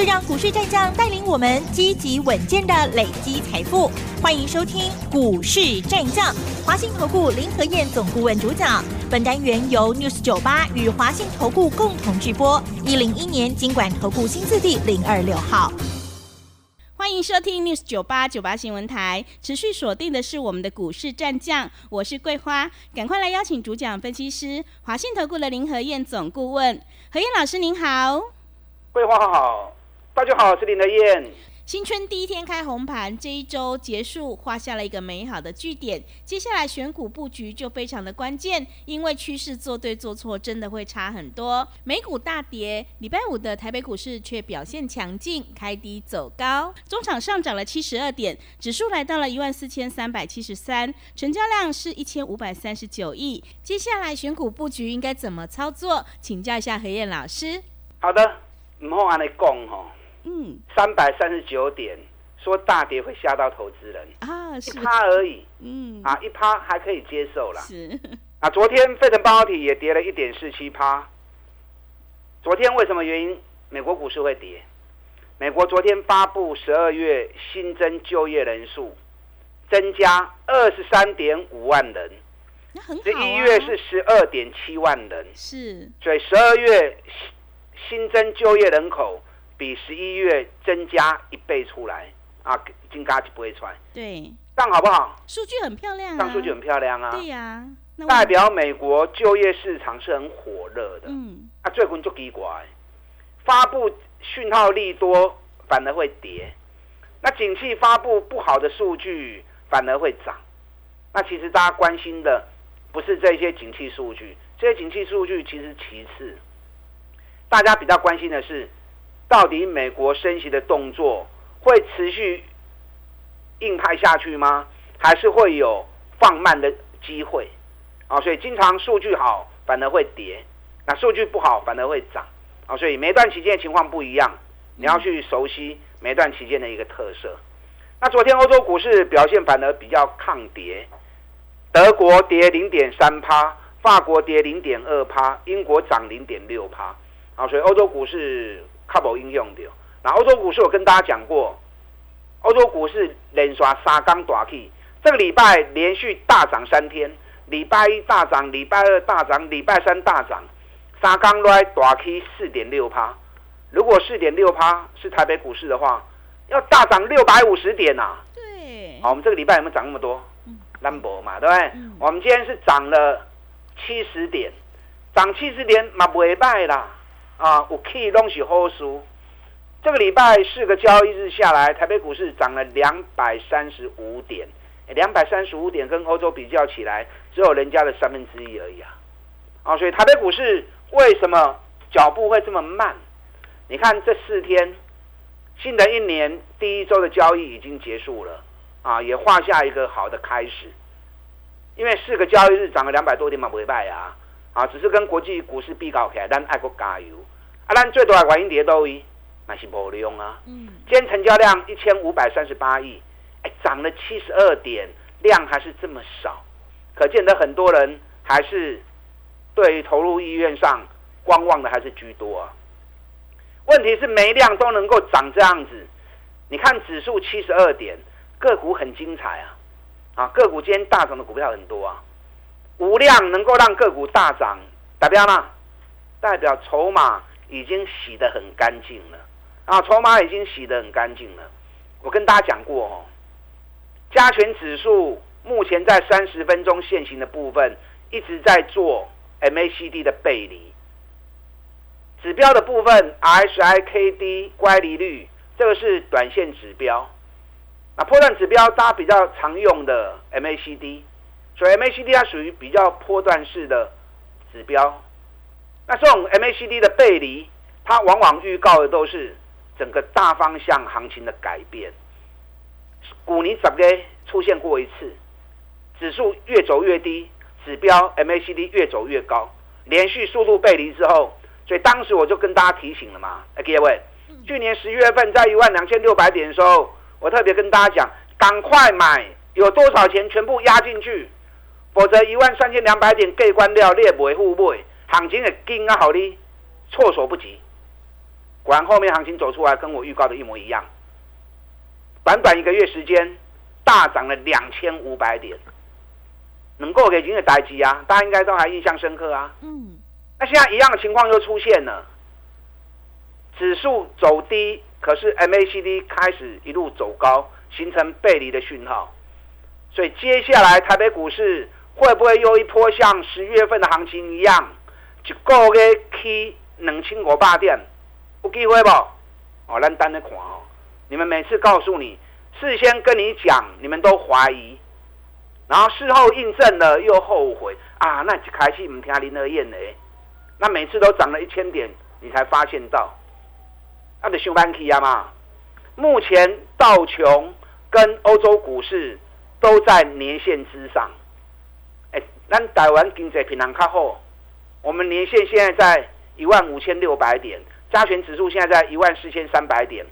就让股市战将带领我们积极稳健的累积财富。欢迎收听《股市战将》，华信投顾林和燕总顾问主讲。本单元由 News 九八与华信投顾共同制播。一零一年经管投顾新字第零二六号。欢迎收听 News 九八九八新闻台，持续锁定的是我们的股市战将，我是桂花，赶快来邀请主讲分析师华信投顾的林和燕总顾问，何燕老师您好，桂花好，大家好，我是林德燕。新春第一天开红盘，这一周结束，画下了一个美好的句点。接下来选股布局就非常的关键，因为趋势做对做错真的会差很多。美股大跌，礼拜五的台北股市却表现强劲，开低走高，中场上涨了七十二点，指数来到了一万四千三百七十三，成交量是一千五百三十九亿。接下来选股布局应该怎么操作？请教一下何燕老师。好的，唔好安尼讲吼。嗯，三百三十九点，说大跌会吓到投资人啊，一趴而已，嗯，啊，一趴还可以接受啦。是，啊，昨天费城半导体也跌了一点四七趴。昨天为什么原因？美国股市会跌？美国昨天发布十二月新增就业人数增加二十三点五万人，这一月是十二点七万人，是，所以十二月新增就业人口。比十一月增加一倍出来啊，金嘎就不会穿。对，这样好不好？数据很漂亮啊，上数据很漂亮啊。对呀，代表美国就业市场是很火热的。嗯，啊，最近就奇怪，发布讯号利多反而会跌，那景气发布不好的数据反而会涨。那其实大家关心的不是这些景气数据，这些景气数据其实其次，大家比较关心的是。到底美国升息的动作会持续硬派下去吗？还是会有放慢的机会？啊，所以经常数据好反而会跌，那数据不好反而会涨。啊，所以每段期间的情况不一样，你要去熟悉每段期间的一个特色。那昨天欧洲股市表现反而比较抗跌，德国跌零点三趴，法国跌零点二趴，英国涨零点六趴。啊，所以欧洲股市。靠不应用的，那欧洲股市我跟大家讲过，欧洲股市连刷三缸大 K，这个礼拜连续大涨三天，礼拜一大涨，礼拜二大涨，礼拜三大涨，三缸来大 K 四点六趴，如果四点六趴是台北股市的话，要大涨六百五十点呐。对，好，我们这个礼拜有没有涨那么多？嗯，number 嘛，对不对？我们今天是涨了七十点，涨七十点嘛不会败啦。啊，我可以东西好输。这个礼拜四个交易日下来，台北股市涨了两百三十五点，两百三十五点跟欧洲比较起来，只有人家的三分之一而已啊！啊，所以台北股市为什么脚步会这么慢？你看这四天，新的一年第一周的交易已经结束了，啊，也画下一个好的开始。因为四个交易日涨了两百多点嘛，不会败啊！啊，只是跟国际股市比较起来，咱爱国加油。啊，咱最多的原因跌多位，那是无利用啊。嗯。今天成交量一千五百三十八亿，哎，涨了七十二点，量还是这么少，可见得很多人还是对投入意愿上观望的还是居多啊。问题是没量都能够涨这样子，你看指数七十二点，个股很精彩啊。啊，个股今天大涨的股票很多啊。无量能够让个股大涨，代表呢？代表筹码已经洗得很干净了啊！筹码已经洗得很干净了。我跟大家讲过哦，加权指数目前在三十分钟线型的部分一直在做 MACD 的背离，指标的部分 RSI、KD 乖离率，这个是短线指标。那破断指标大家比较常用的 MACD。所以 MACD 它属于比较波段式的指标，那这种 MACD 的背离，它往往预告的都是整个大方向行情的改变。股尼怎么出现过一次？指数越走越低，指标 MACD 越走越高，连续速度背离之后，所以当时我就跟大家提醒了嘛，哎各位，去年十一月份在一万两千六百点的时候，我特别跟大家讲，赶快买，有多少钱全部压进去，否则一万三千两百点盖关掉，列不护不行情也惊啊好哩，措手不及。果然后面行情走出来，跟我预告的一模一样，短短一个月时间大涨了两千五百点，能够给今日代机啊，大家应该都还印象深刻啊。嗯。那现在一样的情况又出现了，指数走低，可是 MACD 开始一路走高，形成背离的讯号，所以接下来台北股市会不会又一波像十月份的行情一样，一个月起两千五百点，有机会不？哦，咱等着看哦。你们每次告诉你，事先跟你讲，你们都怀疑，然后事后印证了又后悔啊！那一开始唔听林德燕的。那每次都涨了一千点，你才发现到，那得修班去啊嘛。目前道琼跟欧洲股市都在年线之上。哎，咱台湾经济平常较好，我们年线现在在一万五千六百点，加权指数现在在一万四千三百点，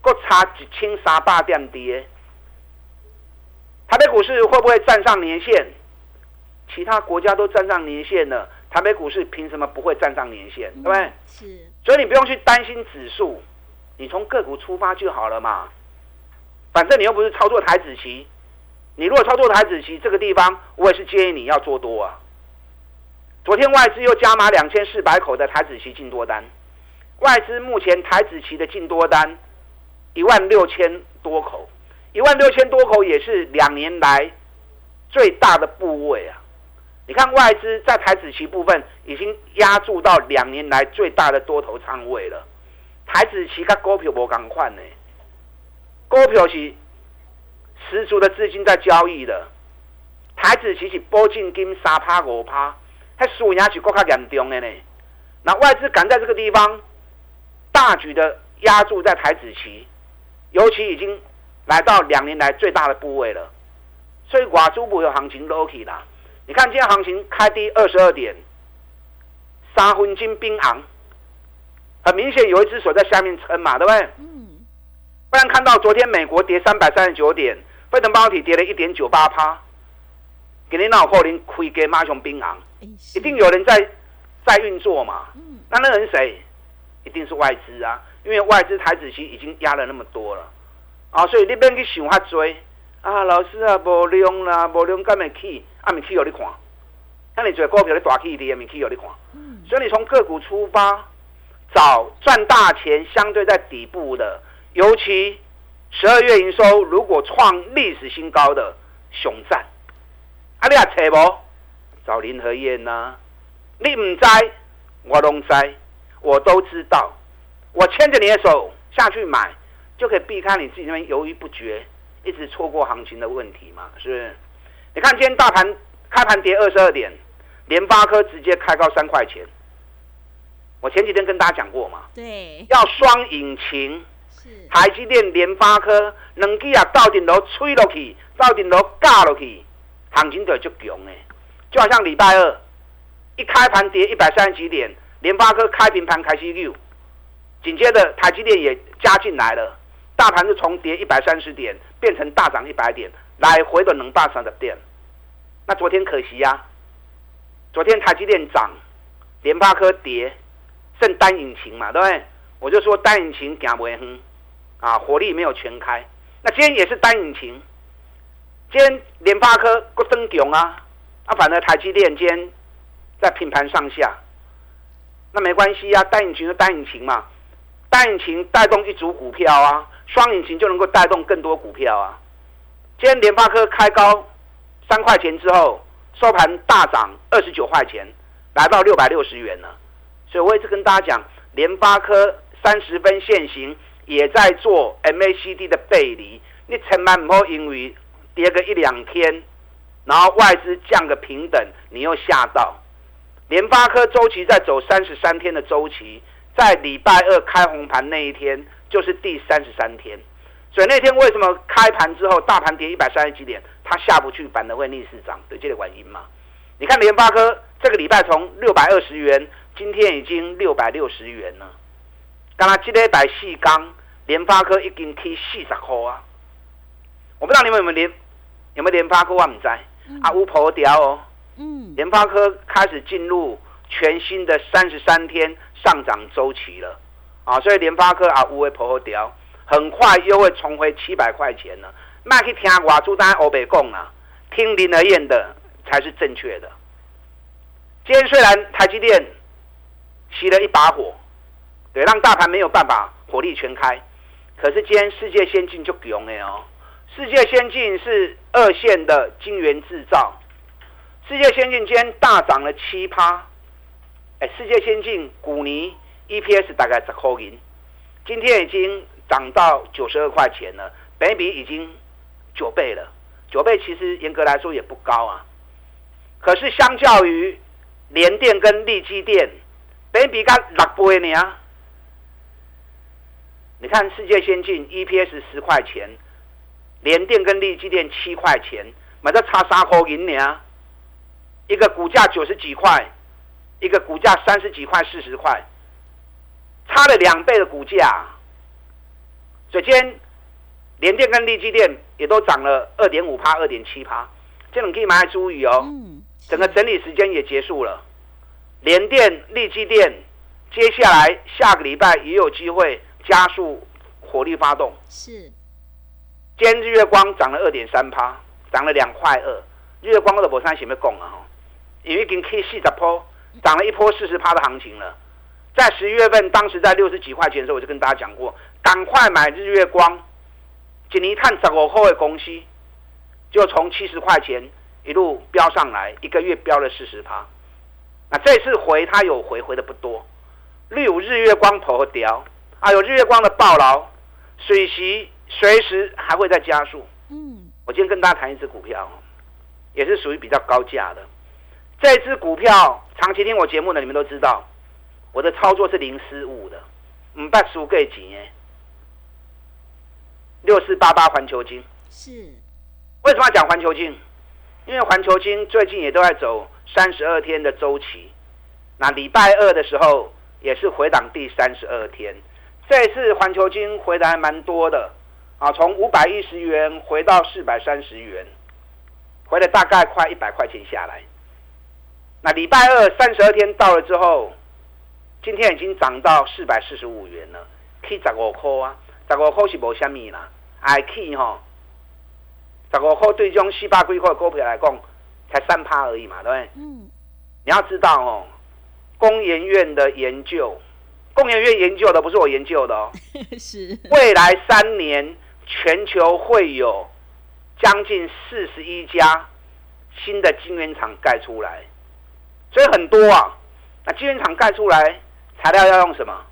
各差一千三百点跌。台北股市会不会站上年线？其他国家都站上年线了。台北股市凭什么不会站上年线？对不对？是。所以你不用去担心指数，你从个股出发就好了嘛。反正你又不是操作台子期，你如果操作台子期，这个地方我也是建议你要做多啊。昨天外资又加码两千四百口的台子期进多单，外资目前台子期的进多单一万六千多口，一万六千多口也是两年来最大的部位啊。你看外资在台子期部分已经压注到两年来最大的多头仓位了，台子期跟股票无共款呢，股票是十足的资金在交易的，台子期是波进金三趴五趴，还输赢是更加严重的呢。那外资敢在这个地方大举的压住在台子期，尤其已经来到两年来最大的部位了，所以寡珠股有行情 low 起啦。你看今天行情开低二十二点，三分金冰昂，很明显有一只手在下面撑嘛，对不对？嗯。不然看到昨天美国跌三百三十九点，费城半导体跌了一点九八趴，给你脑壳林亏给马熊冰昂，一定有人在在运作嘛。嗯。那那人谁？一定是外资啊，因为外资台子期已经压了那么多了，啊，所以你边去想遐追啊，老师啊，无量啦，无量干咪去？啊，咪去有你看，那你做股票你大起跌，咪去有你看。所以你从个股出发，找赚大钱相对在底部的，尤其十二月营收如果创历史新高的熊赞，啊，你也找无？找林和燕呐，你唔知，我拢知，我都知道。我牵着你的手下去买，就可以避开你自己那边犹豫不决，一直错过行情的问题嘛，是不是？你看今天大盘开盘跌二十二点，联发科直接开高三块钱。我前几天跟大家讲过嘛，对，要双引擎，是台积电、联发科两支啊，到顶楼吹落去，到顶楼架落去，行情就就强诶。就好像礼拜二一开盘跌一百三十几点，联发科开平盘开始溜，紧接着台积电也加进来了，大盘是从跌一百三十点变成大涨一百点。来回的能大上的点，那昨天可惜呀，昨天台积电涨，联发科跌，剩单引擎嘛，对不对？我就说单引擎行不远，啊，火力没有全开。那今天也是单引擎，今天联发科不增强啊，啊，反正台积电今在品盘上下，那没关系啊，单引擎就单引擎嘛，单引擎带动一组股票啊，双引擎就能够带动更多股票啊。今天联发科开高三块钱之后，收盘大涨二十九块钱，来到六百六十元了。所以我一直跟大家讲，联发科三十分现行，也在做 MACD 的背离。你千万唔好因为跌个一两天，然后外资降个平等，你又吓到。联发科周期在走三十三天的周期，在礼拜二开红盘那一天，就是第三十三天。所以那天为什么开盘之后大盘跌一百三十几点，它下不去，反而会逆势涨？对这个原因嘛？你看联发科这个礼拜从六百二十元今天已经六百六十元了。刚刚这礼拜四刚联发科已经起四十块啊！我不知道你们有没有联有没有联发科我唔知啊，乌婆掉哦。嗯，联发科开始进入全新的三十三天上涨周期了啊，所以联发科啊，乌会婆掉，很快又会重回七百块钱了。卖去听我朱丹欧北讲啊，听林德燕的才是正确的。今天虽然台积电熄了一把火，对，让大盘没有办法火力全开，可是今天世界先进就强了哦。世界先进是二线的晶圆制造，世界先进今天大涨了七趴。哎，世界先进股尼 EPS 大概十块银，今天已经涨到九十二块钱了，本比已经九倍了。九倍其实严格来说也不高啊，可是相较于联电跟力基电，本比刚六倍呢啊。你看世界先进 EPS 十块钱。联电跟利基电七块钱，买到差三块银呢。一个股价九十几块，一个股价三十几块、四十块，差了两倍的股价。所以今天联电跟利基电也都涨了二点五趴、二点七趴，这种可以买来注意哦。整个整理时间也结束了，联电、利基电接下来下个礼拜也有机会加速火力发动。是。今日月光涨了二点三趴，涨了两块二。日月光的博山前面讲啊，因为已经 K 四十坡，涨了一波四十趴的行情了。在十一月份，当时在六十几块钱的时候，我就跟大家讲过，赶快买日月光。锦尼碳十五后的公司，就从七十块钱一路飙上来，一个月飙了四十趴。那这次回它有回，回的不多。例如日月光头和雕，还有日月光的暴劳、水席。随时还会再加速。嗯，我今天跟大家谈一只股票，也是属于比较高价的。这只股票长期听我节目的你们都知道，我的操作是零失误的，唔把输给几年。六四八八环球金是为什么要讲环球金？因为环球金最近也都在走三十二天的周期，那礼拜二的时候也是回档第三十二天。这一次环球金回的还蛮多的。啊，从五百一十元回到四百三十元，回了大概快一百块钱下来。那礼拜二三十二天到了之后，今天已经涨到四百四十五元了，去十五块啊，十五块是无虾米啦，还去吼，十五块对这种四百几块的股票来讲，才三趴而已嘛，对不对？嗯。你要知道哦，工研院的研究，工研院研究的不是我研究的哦，是未来三年。全球会有将近四十一家新的晶圆厂盖出来，所以很多啊。那晶圆厂盖出来，材料要用什么？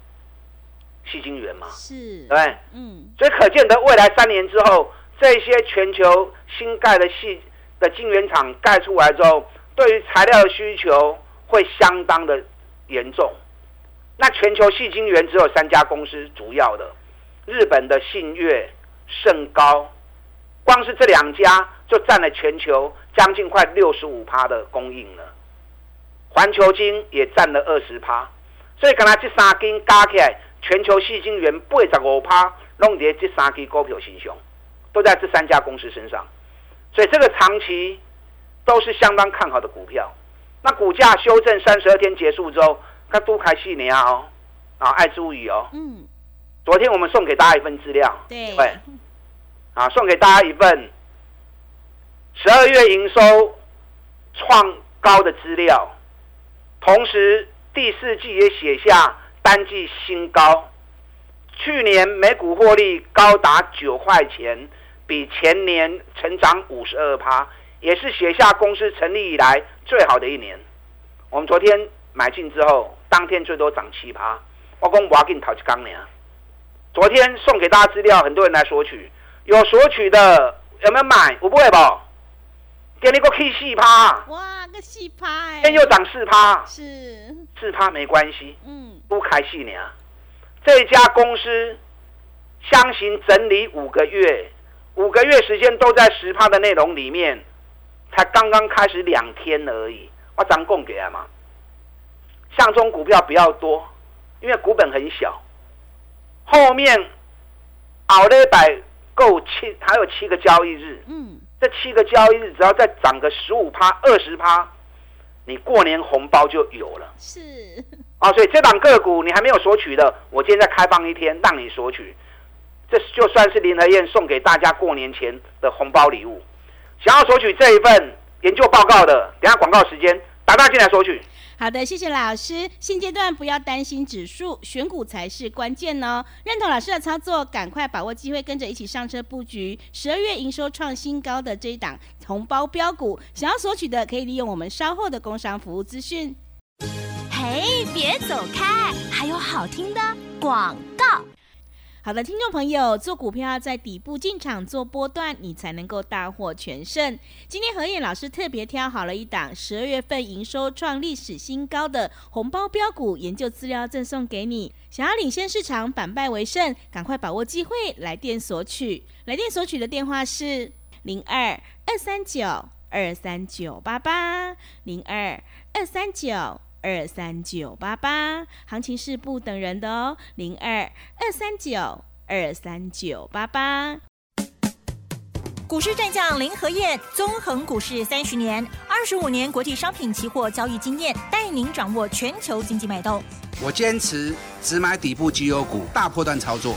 细晶圆嘛，是，对不对？嗯。所以可见得未来三年之后，这些全球新盖的细的晶圆厂盖出来之后，对于材料的需求会相当的严重。那全球细晶圆只有三家公司主要的，日本的信越。甚高，光是这两家就占了全球将近快六十五趴的供应了。环球金也占了二十趴，所以刚才这三根加起来，全球细金元八十五趴，弄在这三支股票身上，都在这三家公司身上。所以这个长期都是相当看好的股票。那股价修正三十二天结束之后，它都开细年哦，啊，爱注意哦。嗯。昨天我们送给大家一份资料，对，啊，送给大家一份十二月营收创高的资料，同时第四季也写下单季新高，去年每股获利高达九块钱，比前年成长五十二趴，也是写下公司成立以来最好的一年。我们昨天买进之后，当天最多涨七趴，我讲我要给你淘一缸呢。昨天送给大家资料，很多人来索取，有索取的有没有买？我不会吧？给你个 K 四趴，哇，个四趴，今天又涨四趴，是四趴没关系，嗯，不开戏呢。这家公司相行整理五个月，五个月时间都在十趴的内容里面，才刚刚开始两天而已，我涨供给他嘛。上中股票比较多，因为股本很小。后面熬了一百够七，还有七个交易日。嗯，这七个交易日只要再涨个十五趴、二十趴，你过年红包就有了。是啊，所以这档个股你还没有索取的，我今天再开放一天让你索取。这就算是林和燕送给大家过年前的红包礼物。想要索取这一份研究报告的，等下广告时间打大进来索取。好的，谢谢老师。现阶段不要担心指数，选股才是关键哦。认同老师的操作，赶快把握机会，跟着一起上车布局十二月营收创新高的这一档红包标股。想要索取的，可以利用我们稍后的工商服务资讯。嘿，别走开，还有好听的广告。好的，听众朋友，做股票要在底部进场做波段，你才能够大获全胜。今天何燕老师特别挑好了一档十二月份营收创历史新高的红包标股研究资料赠送给你。想要领先市场，反败为胜，赶快把握机会，来电索取。来电索取的电话是零二二三九二三九八八零二二三九。二三九八八，行情是不等人的哦，零二二三九二三九八八。股市战将林和燕，纵横股市三十年，二十五年国际商品期货交易经验，带您掌握全球经济脉动。我坚持只买底部绩优股，大波段操作。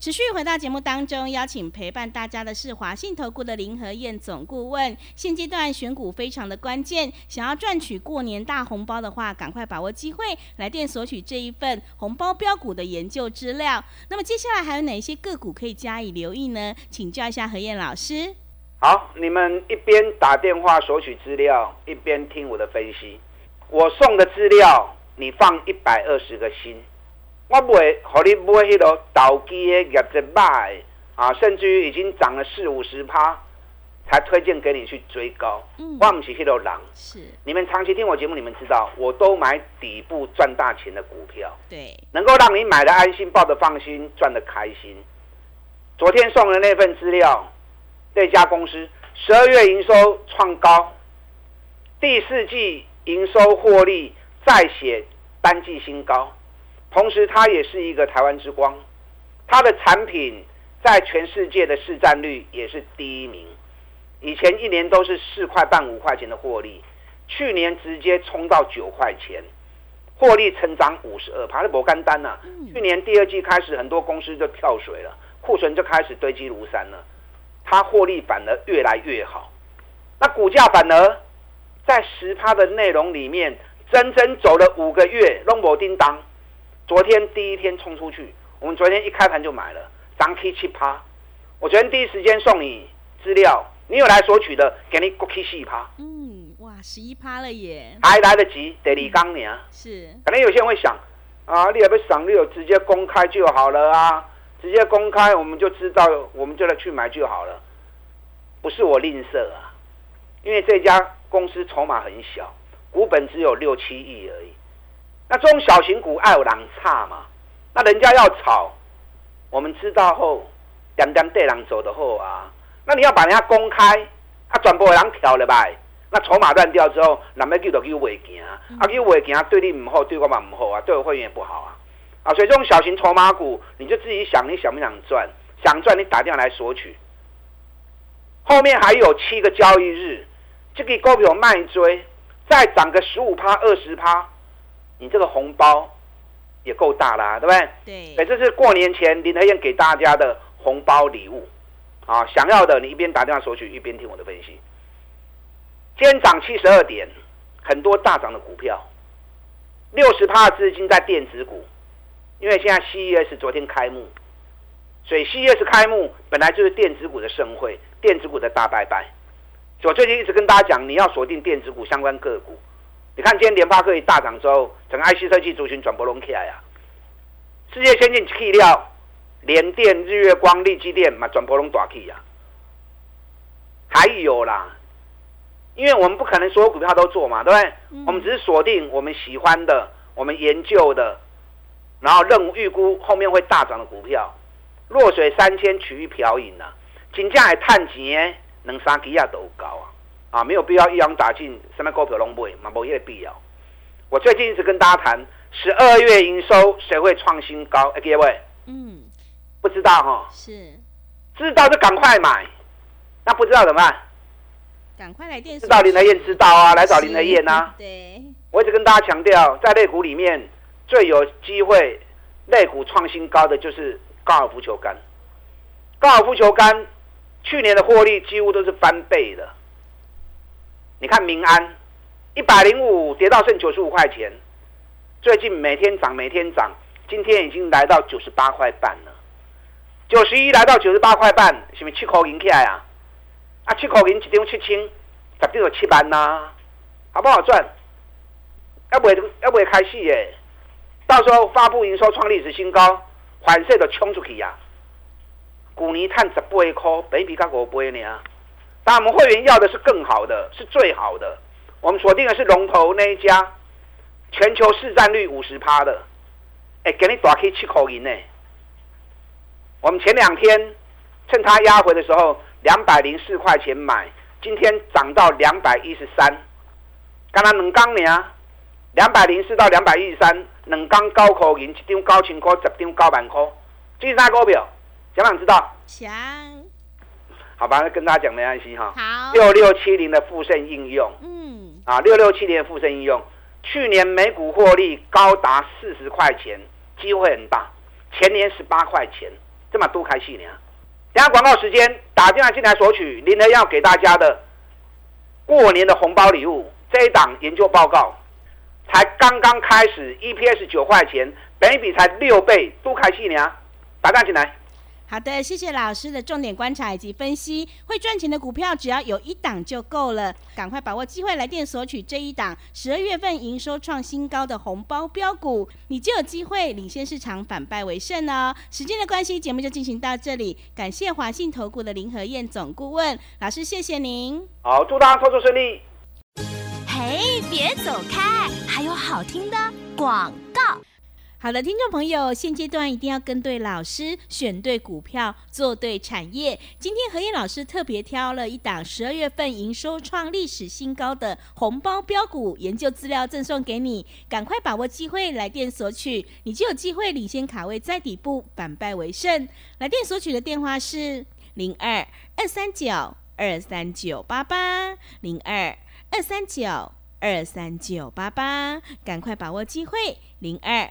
持续回到节目当中，邀请陪伴大家的是华信投顾的林和燕总顾问。现阶段选股非常的关键，想要赚取过年大红包的话，赶快把握机会，来电索取这一份红包标股的研究资料。那么接下来还有哪些个股可以加以留意呢？请教一下何燕老师。好，你们一边打电话索取资料，一边听我的分析。我送的资料，你放一百二十个心。我不会和你买迄个倒机的业绩卖啊，甚至于已经涨了四五十趴，才推荐给你去追高。我唔是迄个人。是。你们长期听我节目，你们知道，我都买底部赚大钱的股票。对。能够让你买的安心，抱的放心，赚的开心。昨天送的那份资料，这家公司十二月营收创高，第四季营收获利再写单季新高。同时，它也是一个台湾之光，它的产品在全世界的市占率也是第一名。以前一年都是四块半、五块钱的获利，去年直接冲到九块钱，获利成长五十二，爬的博干单呐。去年第二季开始，很多公司就跳水了，库存就开始堆积如山了，它获利反而越来越好。那股价反而在十趴的内容里面，整整走了五个月，弄不叮当。昨天第一天冲出去，我们昨天一开盘就买了，涨 K 七趴。我昨天第一时间送你资料，你有来索取的，给你过 K 四趴。嗯，哇，十一趴了耶！还来得及，得你刚年。是。可能有些人会想，啊，你也不赏，你有直接公开就好了啊，直接公开我们就知道，我们就来去买就好了。不是我吝啬啊，因为这家公司筹码很小，股本只有六七亿而已。那中小型股爱有人差嘛？那人家要炒，我们知道后，点点对人走的后啊。那你要把人家公开，啊，全部人跳了吧？那筹码乱掉之后，人要叫就叫未行，啊，叫未行对你唔好，对我嘛唔好啊，对我会员也不好啊。啊，所以这种小型筹码股，你就自己想，你想不想赚？想赚，你打电话来索取。后面还有七个交易日，这个股票卖追，再涨个十五趴、二十趴。你这个红包也够大啦，对不对？对。哎，这是过年前林德燕给大家的红包礼物啊！想要的，你一边打电话索取，一边听我的分析。今天涨七十二点，很多大涨的股票，六十趴资金在电子股，因为现在 CES 昨天开幕，所以 CES 开幕本来就是电子股的盛会，电子股的大拜拜。我最近一直跟大家讲，你要锁定电子股相关个股。你看，今天联发科一大涨之后，整个 IC 设计族群转波隆起来呀。世界先进气料、联电、日月光、力基电嘛，转波隆大起呀。还有啦，因为我们不可能所有股票都做嘛，对不对？我们只是锁定我们喜欢的、我们研究的，然后任务预估后面会大涨的股票。弱水三千，取一瓢饮啊！金价还探钱，能三几亚都高啊！啊，没有必要一网打尽，什么股票拢买，嘛，无迄个必要。我最近一直跟大家谈，十二月营收谁会创新高？哎，各位，嗯，不知道哈？是，知道就赶快买，那不知道怎么办？赶快来电。知道林德燕知道啊，来找林德燕啊。对。我一直跟大家强调，在类股里面最有机会类股创新高的就是高尔夫球杆。高尔夫球杆去年的获利几乎都是翻倍的。你看民安一百零五跌到剩九十五块钱，最近每天涨每天涨，今天已经来到九十八块半了。九十一来到九十八块半，是不是七口银起来啊？啊，七口银一张七千，十张就七万呐，好不好赚？要不要不开戏耶？到时候发布营收创历史新高，反射就冲出去呀！股尼探十八块，北比刚五倍呢。但我们会员要的是更好的，是最好的。我们锁定的是龙头那一家，全球市占率五十趴的。哎，给你打开七口银呢。我们前两天趁它压回的时候。两百零四块钱买，今天涨到两百一十三。刚刚两缸呢，两百零四到两百一十三，两缸高口银，一张高千块，十张高万块。这是啥股票？想不想知道？想。好吧，跟大家讲没关系哈。好。六六七零的富盛应用。嗯。啊，六六七零的富盛应用，去年每股获利高达四十块钱，机会很大。前年十八块钱，这么多开戏呢？等下广告时间，打电话进来索取林德要给大家的过年的红包礼物。这一档研究报告才刚刚开始，EPS 九块钱，本比才六倍，多开戏呢。打电话进来。好的，谢谢老师的重点观察以及分析。会赚钱的股票只要有一档就够了，赶快把握机会来电索取这一档十二月份营收创新高的红包标股，你就有机会领先市场，反败为胜哦。时间的关系，节目就进行到这里。感谢华信投顾的林和燕总顾问老师，谢谢您。好，祝大家操作顺利。嘿，别走开，还有好听的广告。好的，听众朋友，现阶段一定要跟对老师，选对股票，做对产业。今天何燕老师特别挑了一档十二月份营收创历史新高的红包标股研究资料赠送给你，赶快把握机会来电索取，你就有机会领先卡位在底部，反败为胜。来电索取的电话是零二二三九二三九八八零二二三九二三九八八，赶快把握机会零二。